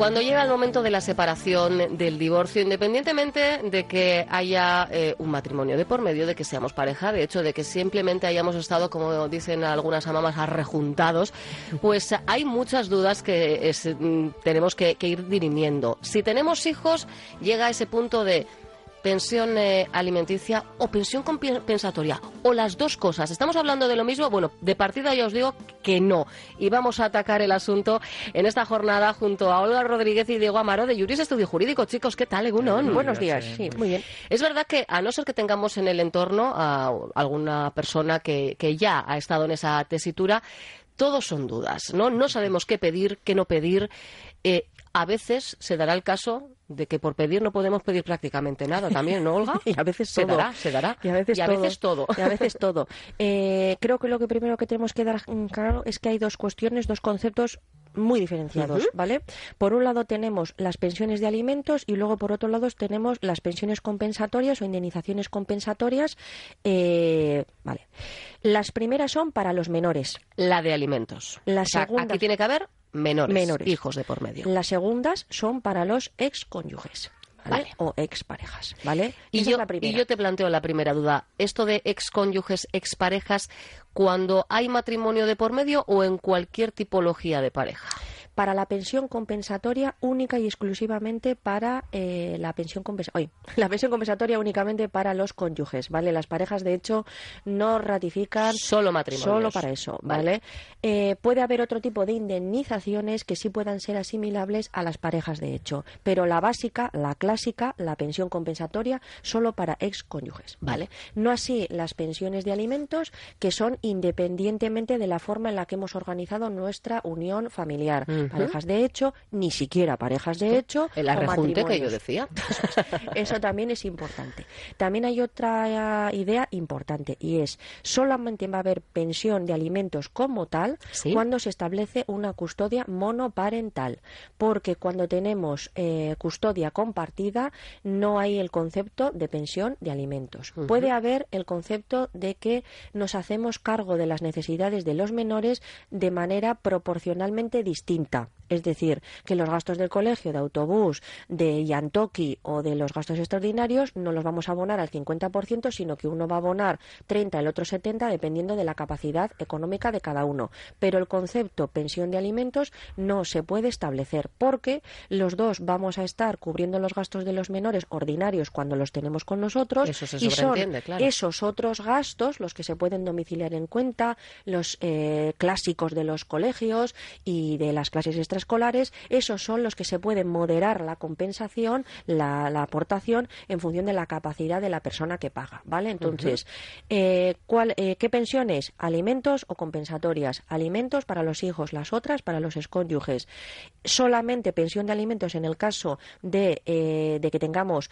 Cuando llega el momento de la separación, del divorcio, independientemente de que haya eh, un matrimonio de por medio, de que seamos pareja, de hecho, de que simplemente hayamos estado, como dicen algunas amamas, arrejuntados, pues hay muchas dudas que mm, tenemos que ir dirimiendo. Si tenemos hijos, llega ese punto de pensión eh, alimenticia o pensión compensatoria o las dos cosas. ¿Estamos hablando de lo mismo? Bueno, de partida ya os digo que no. Y vamos a atacar el asunto en esta jornada junto a Olga Rodríguez y Diego Amaro de Juris Estudio Jurídico. Chicos, ¿qué tal, Egunon? Buenos días. Sí, muy bien. Es verdad que a no ser que tengamos en el entorno a alguna persona que, que ya ha estado en esa tesitura, todos son dudas, ¿no? No sabemos qué pedir, qué no pedir. Eh, a veces se dará el caso de que por pedir no podemos pedir prácticamente nada también, ¿no, Olga? y a veces se todo. dará, se dará. Y a veces, todo. Y a veces todo. Eh, creo que lo que primero que tenemos que dar claro es que hay dos cuestiones, dos conceptos muy diferenciados, ¿vale? Por un lado tenemos las pensiones de alimentos y luego por otro lado tenemos las pensiones compensatorias o indemnizaciones compensatorias, eh, ¿vale? Las primeras son para los menores. La de alimentos. La aquí tiene que haber menores, hijos de por medio. Las segundas son para los excónyuges. ¿vale? O exparejas, ¿vale? Y yo, y yo te planteo la primera duda. ¿Esto de excónyuges, exparejas, cuando hay matrimonio de por medio o en cualquier tipología de pareja? Para la pensión compensatoria única y exclusivamente para eh, la pensión compensatoria. La pensión compensatoria únicamente para los cónyuges, ¿vale? Las parejas, de hecho, no ratifican solo matrimonio. Solo para eso, ¿vale? Eh, puede haber otro tipo de indemnizaciones que sí puedan ser asimilables a las parejas, de hecho, pero la básica, la clásica, la pensión compensatoria, solo para ex cónyuges, ¿vale? No así las pensiones de alimentos, que son independientemente de la forma en la que hemos organizado nuestra unión familiar parejas de hecho, ni siquiera parejas de hecho. El arrejunte que yo decía. Eso, también es importante. También hay otra idea importante y es solamente va a haber pensión de alimentos como tal cuando se establece una custodia monoparental, porque cuando tenemos eh, custodia compartida no hay el concepto de pensión de alimentos. Puede haber el concepto de que nos hacemos cargo de las necesidades de los menores de manera proporcionalmente distinta Mallorca. Es decir, que los gastos del colegio, de autobús, de Yantoki o de los gastos extraordinarios no los vamos a abonar al 50%, sino que uno va a abonar 30, el otro 70, dependiendo de la capacidad económica de cada uno. Pero el concepto pensión de alimentos no se puede establecer porque los dos vamos a estar cubriendo los gastos de los menores ordinarios cuando los tenemos con nosotros y son claro. esos otros gastos los que se pueden domiciliar en cuenta, los eh, clásicos de los colegios y de las clases extraescolares, esos son los que se pueden moderar la compensación, la, aportación en función de la capacidad de la persona que paga, ¿vale? Entonces, eh, eh, ¿qué pensiones? ¿Alimentos o compensatorias? Alimentos para los hijos, las otras para los excónyuges. Solamente pensión de alimentos en el caso de, eh, de que tengamos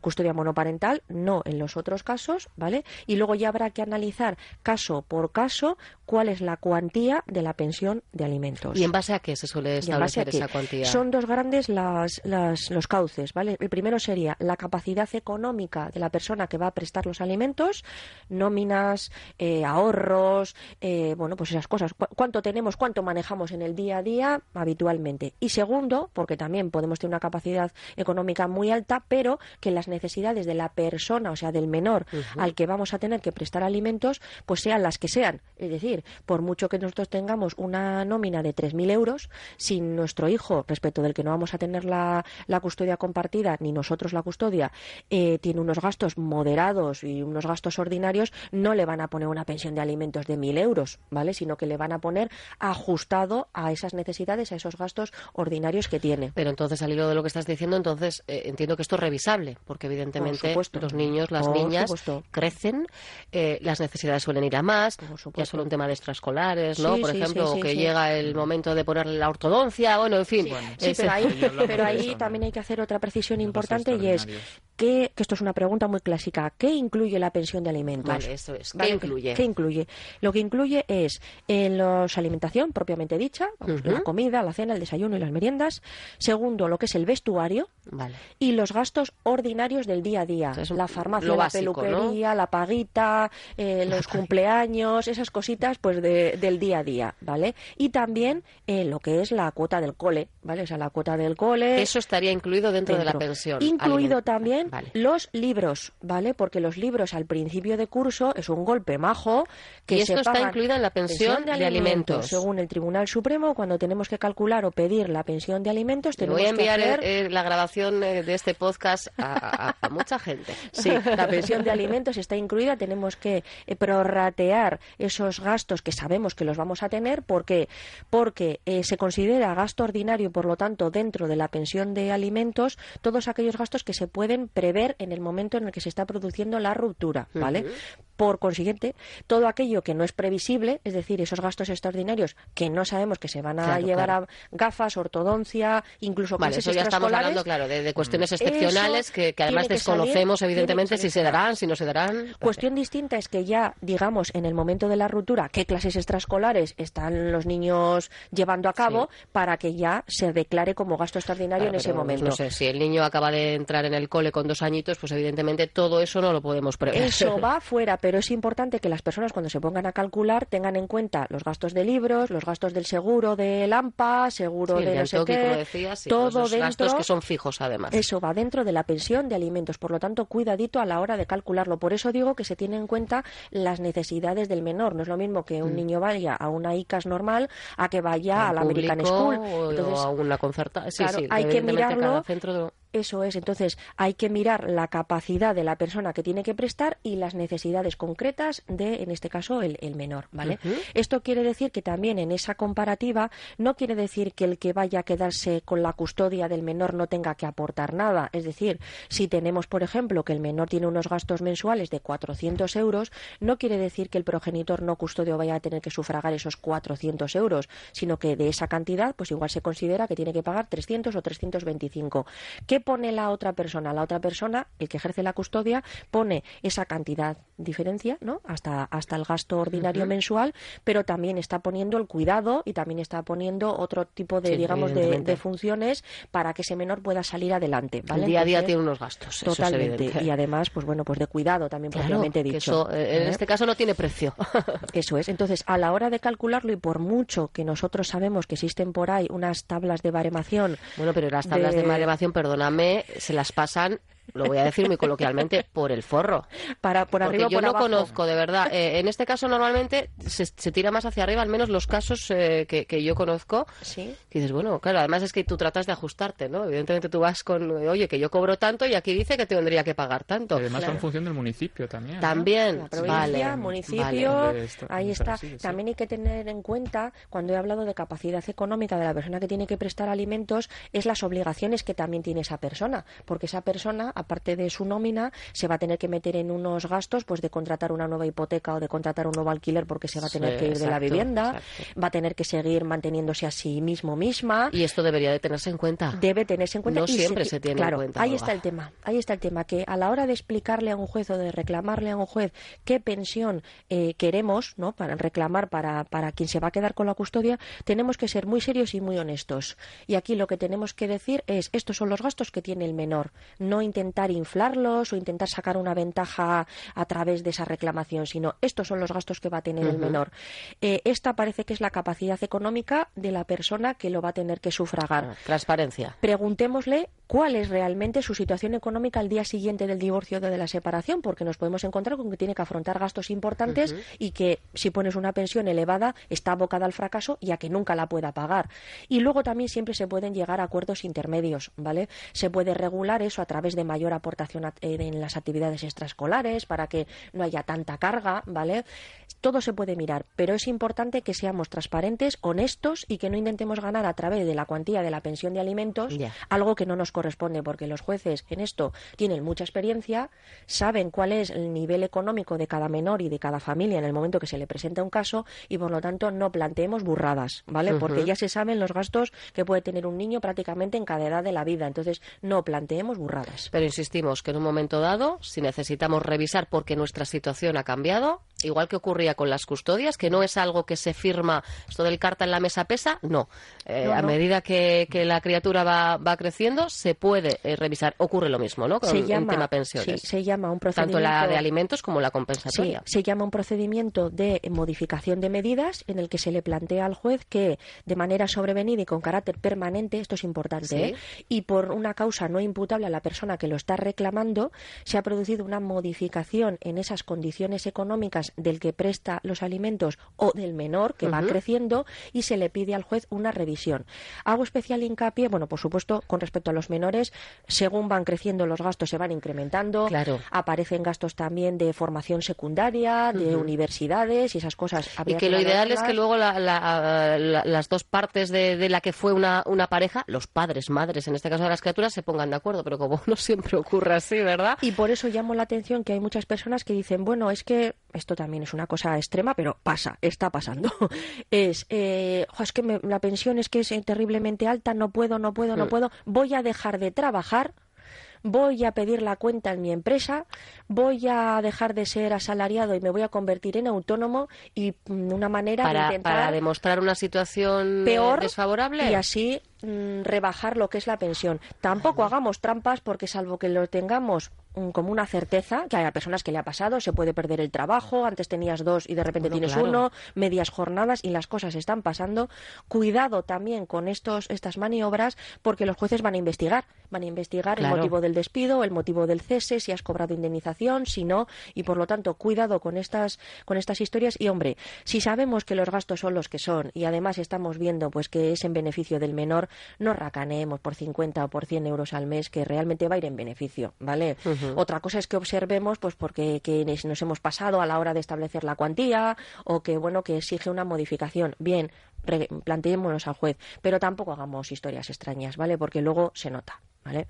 custodia monoparental, no en los otros casos, ¿vale? Y luego ya habrá que analizar caso por caso cuál es la cuantía de la pensión de alimentos. ¿Y en base a qué se suele establecer esa cuantía? Son dos grandes las, los cauces, ¿vale? El primero sería la capacidad económica de la persona que va a prestar los alimentos, nóminas, eh, ahorros, eh, bueno, pues esas cosas. ¿Cuánto tenemos, cuánto manejamos en el día a día habitualmente? Y segundo, porque también podemos tener una capacidad económica muy alta, pero que las necesidades de la persona, o sea, del menor al que vamos a tener que prestar alimentos, pues sean las que sean. Es decir, por mucho que nosotros tengamos una nómina de 3.000 euros, si nuestro hijo, respecto del que no vamos a tener la, custodia compartida, ni nosotros la custodia, eh, tiene unos gastos moderados y unos gastos ordinarios, no le van a poner una pensión de alimentos de 1.000 euros, ¿vale? Sino que le van a poner ajustado a esas necesidades, a esos gastos ordinarios que tiene. Pero entonces, al hilo de lo que estás diciendo, entonces eh, entiendo que esto es revisable, porque evidentemente los niños, las niñas crecen, eh, las necesidades suelen ir a más, ya solo un tema de extraescolares, ¿no? Por ejemplo, que llega el momento de ponerle la ortodoncia, bueno, en fin. pero ahí, también hay que hacer otra precisión importante y es ¿qué, que esto es una pregunta muy clásica, ¿qué incluye la pensión de alimentos? Vale, eso es. ¿Qué incluye? ¿Qué incluye? Lo que incluye es en los alimentación propiamente dicha, la comida, la cena, el desayuno y las meriendas. Segundo, lo que es el vestuario. Vale. Y los gastos ordinarios del día a día. la farmacia, la peluquería, la paguita, eh, los cumpleaños, esas cositas pues del día a día, ¿vale? Y también eh, lo que es la cuota del cole, ¿vale? O sea, la cuota del cole. Eso estaría incluido dentro, de la pensión. Incluido también los libros, ¿vale? Porque los libros al principio de curso es un golpe majo que y esto está incluido en la pensión, de, alimentos. Según el Tribunal Supremo, cuando tenemos que calcular o pedir la pensión de alimentos, tenemos voy a enviar que eh, la grabación de este podcast a, mucha gente. Sí, la pensión de alimentos está incluida. Tenemos que eh, prorratear esos gastos que sabemos que los vamos a tener. ¿Por qué? Porque eh, se considera gasto ordinario, por lo tanto, dentro de la pensión de alimentos, todos aquellos gastos que se pueden prever en el momento en el que se está produciendo la ruptura, ¿vale? Por consiguiente, todo aquello que no es previsible, es decir, esos gastos extraordinarios que no sabemos que se van a llevar a gafas, ortodoncia, incluso vale, eso ya estamos hablando, claro, de, cuestiones excepcionales que, además desconocemos, evidentemente, si se darán, si no se darán. Cuestión distinta es que ya, digamos, en el momento de la ruptura, qué clases extraescolares están los niños llevando a cabo para que ya se declare como gasto extraordinario en ese momento. No sé, si el niño acaba de entrar en el cole con dos añitos, pues evidentemente todo eso no lo podemos prever. Eso va fuera, pero es importante que las personas cuando se pongan a calcular tengan en cuenta los gastos de libros, los gastos del seguro de AMPA, seguro de no sé qué, todo los gastos que son fijos además. Eso va dentro de la pensión de alimentos, por lo tanto, cuidadito a la hora de calcularlo. Por eso digo que se tiene en cuenta las necesidades del menor. No es lo mismo que un mm. niño vaya a una ICAS normal a que vaya a la American School. o a una concerta. Sí, sí, hay que mirarlo. Eso es. Entonces, hay que mirar la capacidad de la persona que tiene que prestar y las necesidades concretas de, en este caso, el, menor, ¿vale? Esto quiere decir que también en esa comparativa no quiere decir que el que vaya a quedarse con la custodia del menor no tenga que aportar nada. Es decir, si tenemos, por ejemplo, que el menor tiene unos gastos mensuales de 400 euros, no quiere decir que el progenitor no custodio vaya a tener que sufragar esos 400 euros, sino que de esa cantidad, pues igual se considera que tiene que pagar 300 o 325. ¿Qué pone la otra persona? La otra persona, el que ejerce la custodia, pone esa cantidad, diferencia, ¿no? Hasta, hasta el gasto ordinario mensual, pero también está poniendo el cuidado y también está poniendo otro tipo de, digamos, de, funciones para que ese menor pueda salir adelante. El día a día tiene unos gastos. Totalmente. y además, pues bueno, pues de cuidado también propiamente dicho. Eso, eh, en ¿Eh? este caso no tiene precio. eso es. Entonces, a la hora de calcularlo y por mucho que nosotros sabemos que existen por ahí unas tablas de baremación. Bueno, pero las tablas de, de baremación, perdona, se las pasan lo voy a decir muy coloquialmente, por el forro. Para, por arriba yo no conozco, de verdad. Eh, en este caso, normalmente se, tira más hacia arriba, al menos los casos eh, que, yo conozco. Sí. dices, bueno, claro, además es que tú tratas de ajustarte, ¿no? Evidentemente tú vas con, oye, que yo cobro tanto y aquí dice que tendría que pagar tanto. además, en función del municipio también. También, vale. municipio, ahí está. También hay que tener en cuenta, cuando he hablado de capacidad económica de la persona que tiene que prestar alimentos, es las obligaciones que también tiene esa persona, porque esa persona aparte de su nómina, se va a tener que meter en unos gastos pues de contratar una nueva hipoteca o de contratar un nuevo alquiler porque se va a tener que ir de la vivienda, va a tener que seguir manteniéndose a sí mismo misma. Y esto debería de tenerse en cuenta. Debe tenerse en cuenta. No siempre se, tiene en cuenta. Ahí está el tema. Ahí está el tema que a la hora de explicarle a un juez o de reclamarle a un juez qué pensión eh, queremos, ¿no? Para reclamar para, para quien se va a quedar con la custodia, tenemos que ser muy serios y muy honestos. Y aquí lo que tenemos que decir es estos son los gastos que tiene el menor, no intentar inflarlos o intentar sacar una ventaja a través de esa reclamación, sino estos son los gastos que va a tener el menor. Eh, esta parece que es la capacidad económica de la persona que lo va a tener que sufragar. Ah, transparencia. Preguntémosle cuál es realmente su situación económica al día siguiente del divorcio o de la separación, porque nos podemos encontrar con que tiene que afrontar gastos importantes y que si pones una pensión elevada está abocada al fracaso y a que nunca la pueda pagar. Y luego también siempre se pueden llegar a acuerdos intermedios, ¿vale? Se puede regular eso a través de mayor aportación en las actividades extraescolares para que no haya tanta carga, ¿vale? Todo se puede mirar, pero es importante que seamos transparentes, honestos y que no intentemos ganar a través de la cuantía de la pensión de alimentos algo que no nos corresponde corresponde, porque los jueces en esto tienen mucha experiencia, saben cuál es el nivel económico de cada menor y de cada familia en el momento que se le presenta un caso y por lo tanto no planteemos burradas, ¿vale? Porque ya se saben los gastos que puede tener un niño prácticamente en cada edad de la vida, entonces no planteemos burradas. Pero insistimos que en un momento dado, si necesitamos revisar porque nuestra situación ha cambiado, igual que ocurría con las custodias, que no es algo que se firma, esto del carta en la mesa pesa, no. Eh, a medida que, la criatura va, va creciendo, se puede eh, revisar. Ocurre lo mismo, ¿no? Con se llama, tema pensiones. se llama un procedimiento. Tanto la de alimentos como la compensatoria. se llama un procedimiento de modificación de medidas en el que se le plantea al juez que de manera sobrevenida y con carácter permanente, esto es importante, ¿eh? y por una causa no imputable a la persona que lo está reclamando, se ha producido una modificación en esas condiciones económicas del que presta los alimentos o del menor que va creciendo y se le pide al juez una revisión. Hago especial hincapié, bueno, por supuesto, con respecto a los menores, según van creciendo los gastos se van incrementando, claro. aparecen gastos también de formación secundaria, de universidades y esas cosas. Y que lo ideal es que luego las dos partes de, la que fue una, una pareja, los padres, madres, en este caso de las criaturas, se pongan de acuerdo, pero como no siempre ocurre así, ¿verdad? Y por eso llamo la atención que hay muchas personas que dicen, bueno, es que esto también es una cosa extrema, pero pasa, está pasando. es, eh, es que la pensión es que es terriblemente alta, no puedo, no puedo, no mm. puedo, voy a dejar de trabajar voy a pedir la cuenta en mi empresa, voy a dejar de ser asalariado y me voy a convertir en autónomo y mm, una manera para, de intentar para demostrar una situación peor desfavorable y así mm, rebajar lo que es la pensión. Tampoco hagamos trampas porque salvo que lo tengamos como una certeza, que hay personas que le ha pasado, se puede perder el trabajo, antes tenías dos y de repente tienes uno, medias jornadas y las cosas están pasando. Cuidado también con estos, estas maniobras porque los jueces van a investigar, van a investigar el motivo del despido, el motivo del cese, si has cobrado indemnización, si no, y por lo tanto cuidado con estas, con estas historias. Y hombre, si sabemos que los gastos son los que son y además estamos viendo pues que es en beneficio del menor, no racaneemos por 50 o por 100 euros al mes que realmente va a ir en beneficio, ¿vale? Otra cosa es que observemos, pues porque nos hemos pasado a la hora de establecer la cuantía o que bueno que exige una modificación. Bien, planteémonos al juez, pero tampoco hagamos historias extrañas, ¿vale? Porque luego se nota. ¿Vale?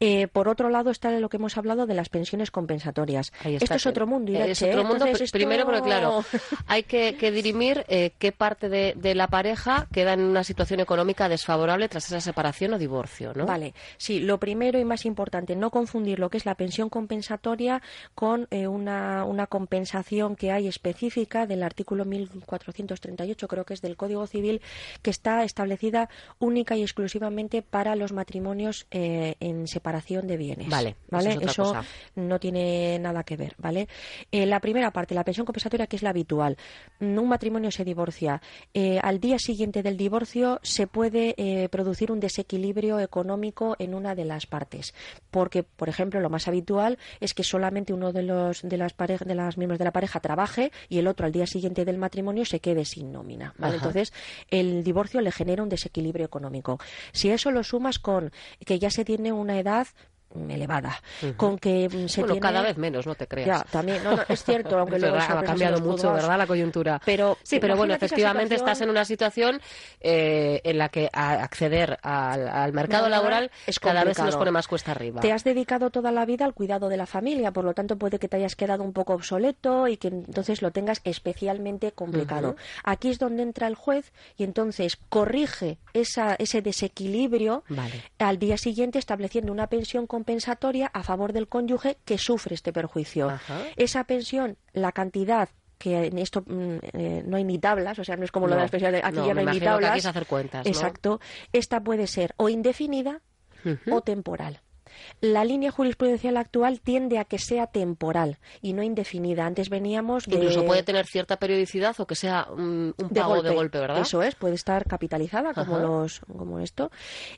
Eh, por otro lado está lo que hemos hablado de las pensiones compensatorias. Esto es otro mundo. es otro mundo. Primero, porque claro, hay que, dirimir eh, qué parte de, la pareja queda en una situación económica desfavorable tras esa separación o divorcio, ¿no? Vale, sí. Lo primero y más importante, no confundir lo que es la pensión compensatoria con eh, una, una compensación que hay específica del artículo 1438, creo que es del Código Civil, que está establecida única y exclusivamente para los matrimonios eh, en separación de bienes. Vale, ¿vale? Eso, no tiene nada que ver, ¿vale? Eh, la primera parte, la pensión compensatoria, que es la habitual. Un matrimonio se divorcia. Eh, al día siguiente del divorcio se puede producir un desequilibrio económico en una de las partes, porque, por ejemplo, lo más habitual es que solamente uno de los de las de las miembros de la pareja trabaje y el otro al día siguiente del matrimonio se quede sin nómina, ¿vale? Entonces, el divorcio le genera un desequilibrio económico. Si eso lo sumas con que ya se tiene una edad elevada. Con que se bueno, cada vez menos, no te creas. Ya, también, no, es cierto, aunque luego ha cambiado mucho, ¿verdad? La coyuntura. Pero, sí, pero bueno, efectivamente estás en una situación eh, en la que acceder al, mercado laboral es cada vez se nos pone más cuesta arriba. Te has dedicado toda la vida al cuidado de la familia, por lo tanto puede que te hayas quedado un poco obsoleto y que entonces lo tengas especialmente complicado. Aquí es donde entra el juez y entonces corrige esa, ese desequilibrio al día siguiente estableciendo una pensión compensatoria a favor del cónyuge que sufre este perjuicio. Esa pensión, la cantidad que en esto mm, eh, no hay ni tablas, o sea, no es como lo de las pensiones, aquí ya no hay ni tablas. Aquí es hacer cuentas, Exacto. Esta puede ser o indefinida o temporal. La línea jurisprudencial actual tiende a que sea temporal y no indefinida. Antes veníamos de... Incluso puede tener cierta periodicidad o que sea un, pago de golpe, ¿verdad? Eso es, puede estar capitalizada como, los, como esto.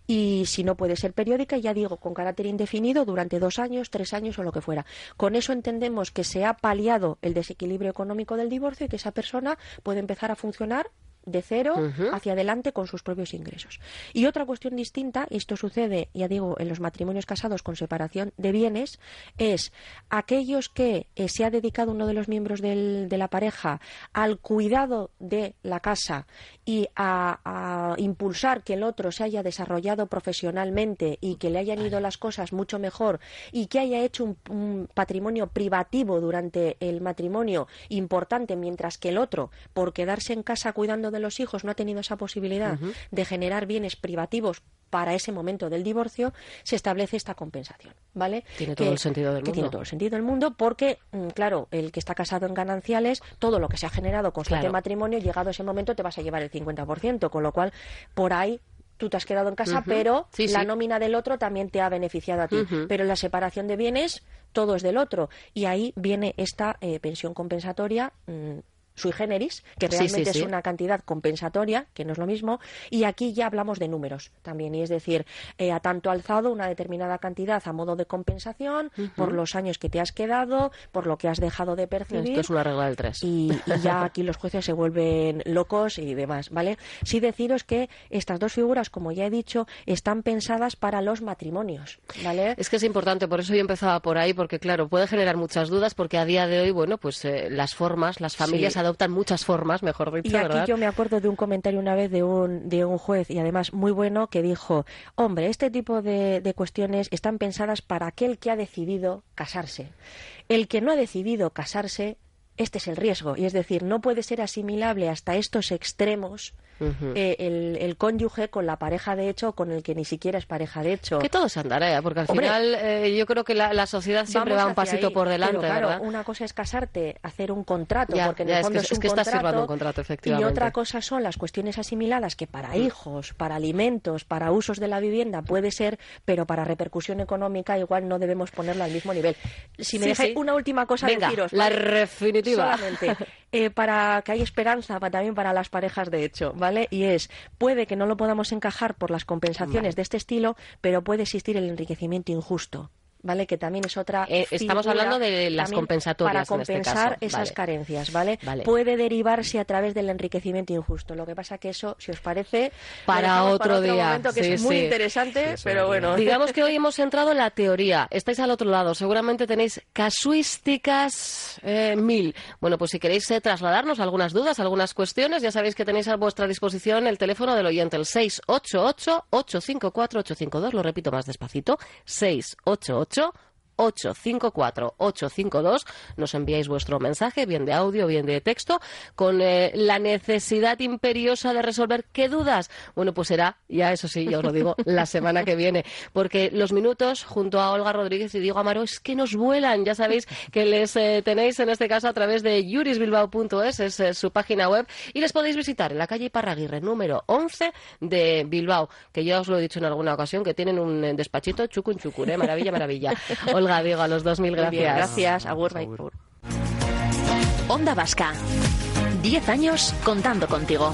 Y si no puede ser periódica, ya digo, con carácter indefinido durante dos años, tres años o lo que fuera. Con eso entendemos que se ha paliado el desequilibrio económico del divorcio y que esa persona puede empezar a funcionar de cero hacia adelante con sus propios ingresos. Y otra cuestión distinta, y esto sucede, ya digo, en los matrimonios casados con separación de bienes, es aquellos que eh, se ha dedicado uno de los miembros de la pareja al cuidado de la casa y a, impulsar que el otro se haya desarrollado profesionalmente y que le hayan ido las cosas mucho mejor y que haya hecho un, un patrimonio privativo durante el matrimonio importante, mientras que el otro, por quedarse en casa cuidando de los hijos, no ha tenido esa posibilidad de generar bienes privativos para ese momento del divorcio, se establece esta compensación, ¿vale? Tiene todo el sentido del mundo. Tiene todo el sentido del mundo porque, mm, claro, el que está casado en gananciales, todo lo que se ha generado con su matrimonio, llegado ese momento te vas a llevar el 50%, con lo cual, por ahí tú te has quedado en casa, pero la nómina del otro también te ha beneficiado a ti. Pero en la separación de bienes, todo es del otro. Y ahí viene esta eh, pensión compensatoria mm, sui generis, que realmente es una cantidad compensatoria, que no es lo mismo, y aquí ya hablamos de números también, y es decir, eh, a tanto alzado una determinada cantidad a modo de compensación por los años que te has quedado, por lo que has dejado de percibir. Esto es una regla del 3. Y, ya aquí los jueces se vuelven locos y demás, ¿vale? Sí deciros que estas dos figuras, como ya he dicho, están pensadas para los matrimonios, ¿vale? Es que es importante, por eso yo empezaba por ahí, porque claro, puede generar muchas dudas, porque a día de hoy, bueno, pues eh, las formas, las familias adoptan muchas formas, mejor dicho, y aquí yo me acuerdo de un comentario una vez de un, de un juez, y además muy bueno, que dijo, hombre, este tipo de, de cuestiones están pensadas para aquel que ha decidido casarse. El que no ha decidido casarse, este es el riesgo. Y es decir, no puede ser asimilable hasta estos extremos eh, el, cónyuge con la pareja de hecho o con el que ni siquiera es pareja de hecho. Que todo se andará, ¿eh? porque al final eh, yo creo que la, sociedad siempre va un pasito por delante. claro, una cosa es casarte, hacer un contrato, porque en el fondo es que, es, estás firmando un contrato, efectivamente. Y otra cosa son las cuestiones asimiladas que para hijos, para alimentos, para usos de la vivienda puede ser, pero para repercusión económica igual no debemos ponerla al mismo nivel. Si me dejáis una última cosa Venga, deciros. La definitiva. Solamente. para que hay esperanza también para las parejas de hecho, ¿vale? Y es, puede que no lo podamos encajar por las compensaciones de este estilo, pero puede existir el enriquecimiento injusto. ¿Vale? Que también es otra. Eh, estamos hablando de las compensatorias. Para este compensar esas carencias, ¿vale? Puede derivarse a través del enriquecimiento injusto. Lo que pasa que eso, si os parece, para otro, día. Momento, que es muy interesante, pero bueno. Digamos que hoy hemos entrado en la teoría. Estáis al otro lado. Seguramente tenéis casuísticas eh, mil. Bueno, pues si queréis eh, trasladarnos algunas dudas, algunas cuestiones, ya sabéis que tenéis a vuestra disposición el teléfono del oyente, el 688-854-852. Lo repito más despacito. 688 있었죠? 854-852. Nos enviáis vuestro mensaje, bien de audio, bien de texto, con eh, la necesidad imperiosa de resolver qué dudas. Bueno, pues será, ya eso sí, yo os lo digo, la semana que viene. Porque los minutos junto a Olga Rodríguez y Diego Amaro es que nos vuelan. Ya sabéis que les eh, tenéis en este caso a través de yurisbilbao.es, es eh, su página web, y les podéis visitar en la calle Parraguirre, número 11 de Bilbao, que ya os lo he dicho en alguna ocasión, que tienen un despachito chucun chucur, Maravilla, maravilla. Diego, a los 2000, gracias. gracias, agur, Onda Vasca. Diez años contando contigo.